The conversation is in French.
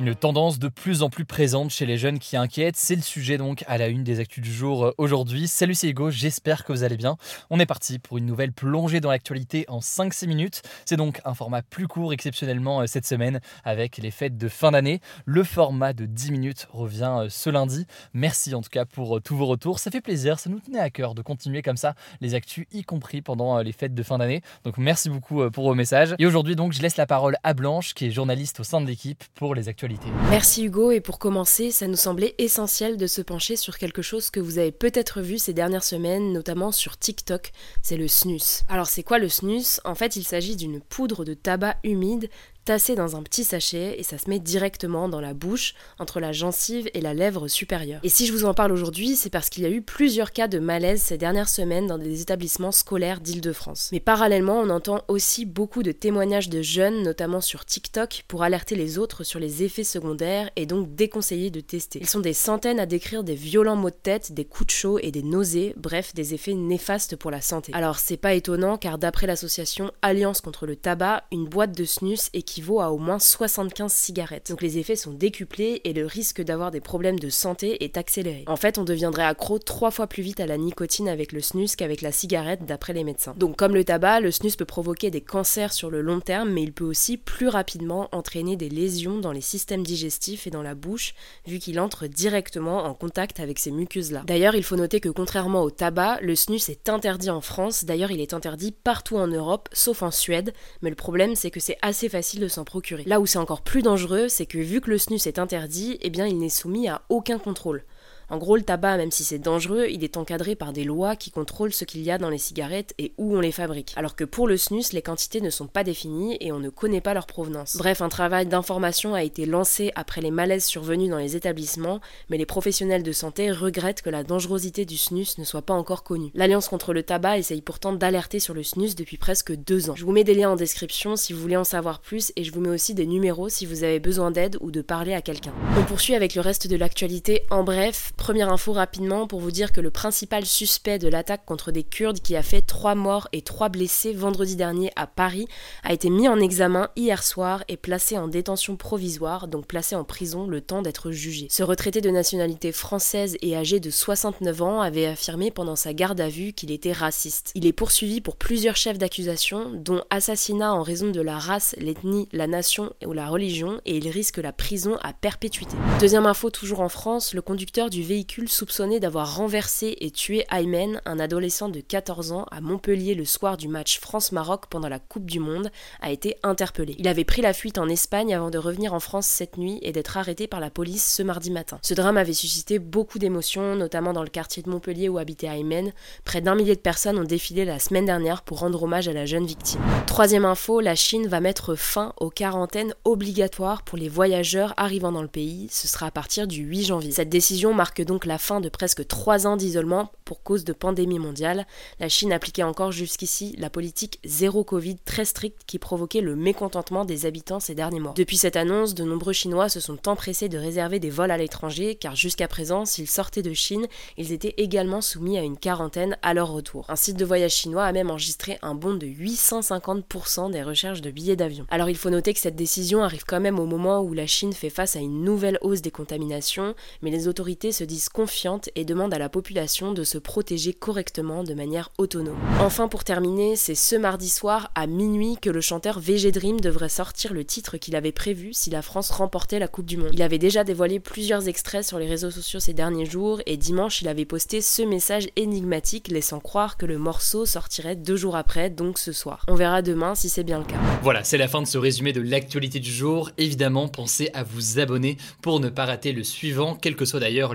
Une tendance de plus en plus présente chez les jeunes qui inquiète, c'est le sujet donc à la une des actus du jour euh, aujourd'hui. Salut c'est Hugo, j'espère que vous allez bien. On est parti pour une nouvelle plongée dans l'actualité en 5-6 minutes. C'est donc un format plus court exceptionnellement euh, cette semaine avec les fêtes de fin d'année. Le format de 10 minutes revient euh, ce lundi. Merci en tout cas pour tous vos retours, ça fait plaisir, ça nous tenait à cœur de continuer comme ça les actus y compris pendant les fêtes de fin d'année. Donc merci beaucoup pour vos messages. Et aujourd'hui donc je laisse la parole à Blanche qui est journaliste au sein de l'équipe pour les actualités. Merci Hugo, et pour commencer, ça nous semblait essentiel de se pencher sur quelque chose que vous avez peut-être vu ces dernières semaines, notamment sur TikTok, c'est le snus. Alors c'est quoi le snus? En fait, il s'agit d'une poudre de tabac humide tassé dans un petit sachet et ça se met directement dans la bouche, entre la gencive et la lèvre supérieure. Et si je vous en parle aujourd'hui, c'est parce qu'il y a eu plusieurs cas de malaise ces dernières semaines dans des établissements scolaires d'Île-de-France. Mais parallèlement, on entend aussi beaucoup de témoignages de jeunes, notamment sur TikTok, pour alerter les autres sur les effets secondaires et donc déconseiller de tester. Ils sont des centaines à décrire des violents maux de tête, des coups de chaud et des nausées, bref, des effets néfastes pour la santé. Alors c'est pas étonnant car d'après l'association Alliance contre le tabac, une boîte de snus équivaut vaut à au moins 75 cigarettes. Donc les effets sont décuplés et le risque d'avoir des problèmes de santé est accéléré. En fait, on deviendrait accro trois fois plus vite à la nicotine avec le snus qu'avec la cigarette d'après les médecins. Donc comme le tabac, le snus peut provoquer des cancers sur le long terme, mais il peut aussi plus rapidement entraîner des lésions dans les systèmes digestifs et dans la bouche, vu qu'il entre directement en contact avec ces muqueuses-là. D'ailleurs, il faut noter que contrairement au tabac, le snus est interdit en France, d'ailleurs il est interdit partout en Europe, sauf en Suède, mais le problème c'est que c'est assez facile de s'en procurer. Là où c'est encore plus dangereux, c'est que vu que le snus est interdit, eh bien il n'est soumis à aucun contrôle. En gros, le tabac, même si c'est dangereux, il est encadré par des lois qui contrôlent ce qu'il y a dans les cigarettes et où on les fabrique. Alors que pour le snus, les quantités ne sont pas définies et on ne connaît pas leur provenance. Bref, un travail d'information a été lancé après les malaises survenus dans les établissements, mais les professionnels de santé regrettent que la dangerosité du snus ne soit pas encore connue. L'Alliance contre le tabac essaye pourtant d'alerter sur le snus depuis presque deux ans. Je vous mets des liens en description si vous voulez en savoir plus et je vous mets aussi des numéros si vous avez besoin d'aide ou de parler à quelqu'un. On poursuit avec le reste de l'actualité en bref. Première info rapidement pour vous dire que le principal suspect de l'attaque contre des Kurdes qui a fait 3 morts et 3 blessés vendredi dernier à Paris a été mis en examen hier soir et placé en détention provisoire, donc placé en prison le temps d'être jugé. Ce retraité de nationalité française et âgé de 69 ans avait affirmé pendant sa garde à vue qu'il était raciste. Il est poursuivi pour plusieurs chefs d'accusation, dont assassinat en raison de la race, l'ethnie, la nation ou la religion, et il risque la prison à perpétuité. Deuxième info toujours en France, le conducteur du véhicule soupçonné d'avoir renversé et tué Aymen, un adolescent de 14 ans, à Montpellier le soir du match France-Maroc pendant la Coupe du Monde, a été interpellé. Il avait pris la fuite en Espagne avant de revenir en France cette nuit et d'être arrêté par la police ce mardi matin. Ce drame avait suscité beaucoup d'émotions, notamment dans le quartier de Montpellier où habitait Aymen. Près d'un millier de personnes ont défilé la semaine dernière pour rendre hommage à la jeune victime. Troisième info, la Chine va mettre fin aux quarantaines obligatoires pour les voyageurs arrivant dans le pays. Ce sera à partir du 8 janvier. Cette décision marque donc la fin de presque trois ans d'isolement pour cause de pandémie mondiale. La Chine appliquait encore jusqu'ici la politique zéro Covid très stricte qui provoquait le mécontentement des habitants ces derniers mois. Depuis cette annonce, de nombreux Chinois se sont empressés de réserver des vols à l'étranger car jusqu'à présent, s'ils sortaient de Chine, ils étaient également soumis à une quarantaine à leur retour. Un site de voyage chinois a même enregistré un bond de 850% des recherches de billets d'avion. Alors il faut noter que cette décision arrive quand même au moment où la Chine fait face à une nouvelle hausse des contaminations, mais les autorités se disent confiantes et demandent à la population de se protéger correctement de manière autonome. Enfin pour terminer, c'est ce mardi soir à minuit que le chanteur VG Dream devrait sortir le titre qu'il avait prévu si la France remportait la Coupe du Monde. Il avait déjà dévoilé plusieurs extraits sur les réseaux sociaux ces derniers jours et dimanche il avait posté ce message énigmatique laissant croire que le morceau sortirait deux jours après, donc ce soir. On verra demain si c'est bien le cas. Voilà, c'est la fin de ce résumé de l'actualité du jour. Évidemment, pensez à vous abonner pour ne pas rater le suivant, quelle que soit d'ailleurs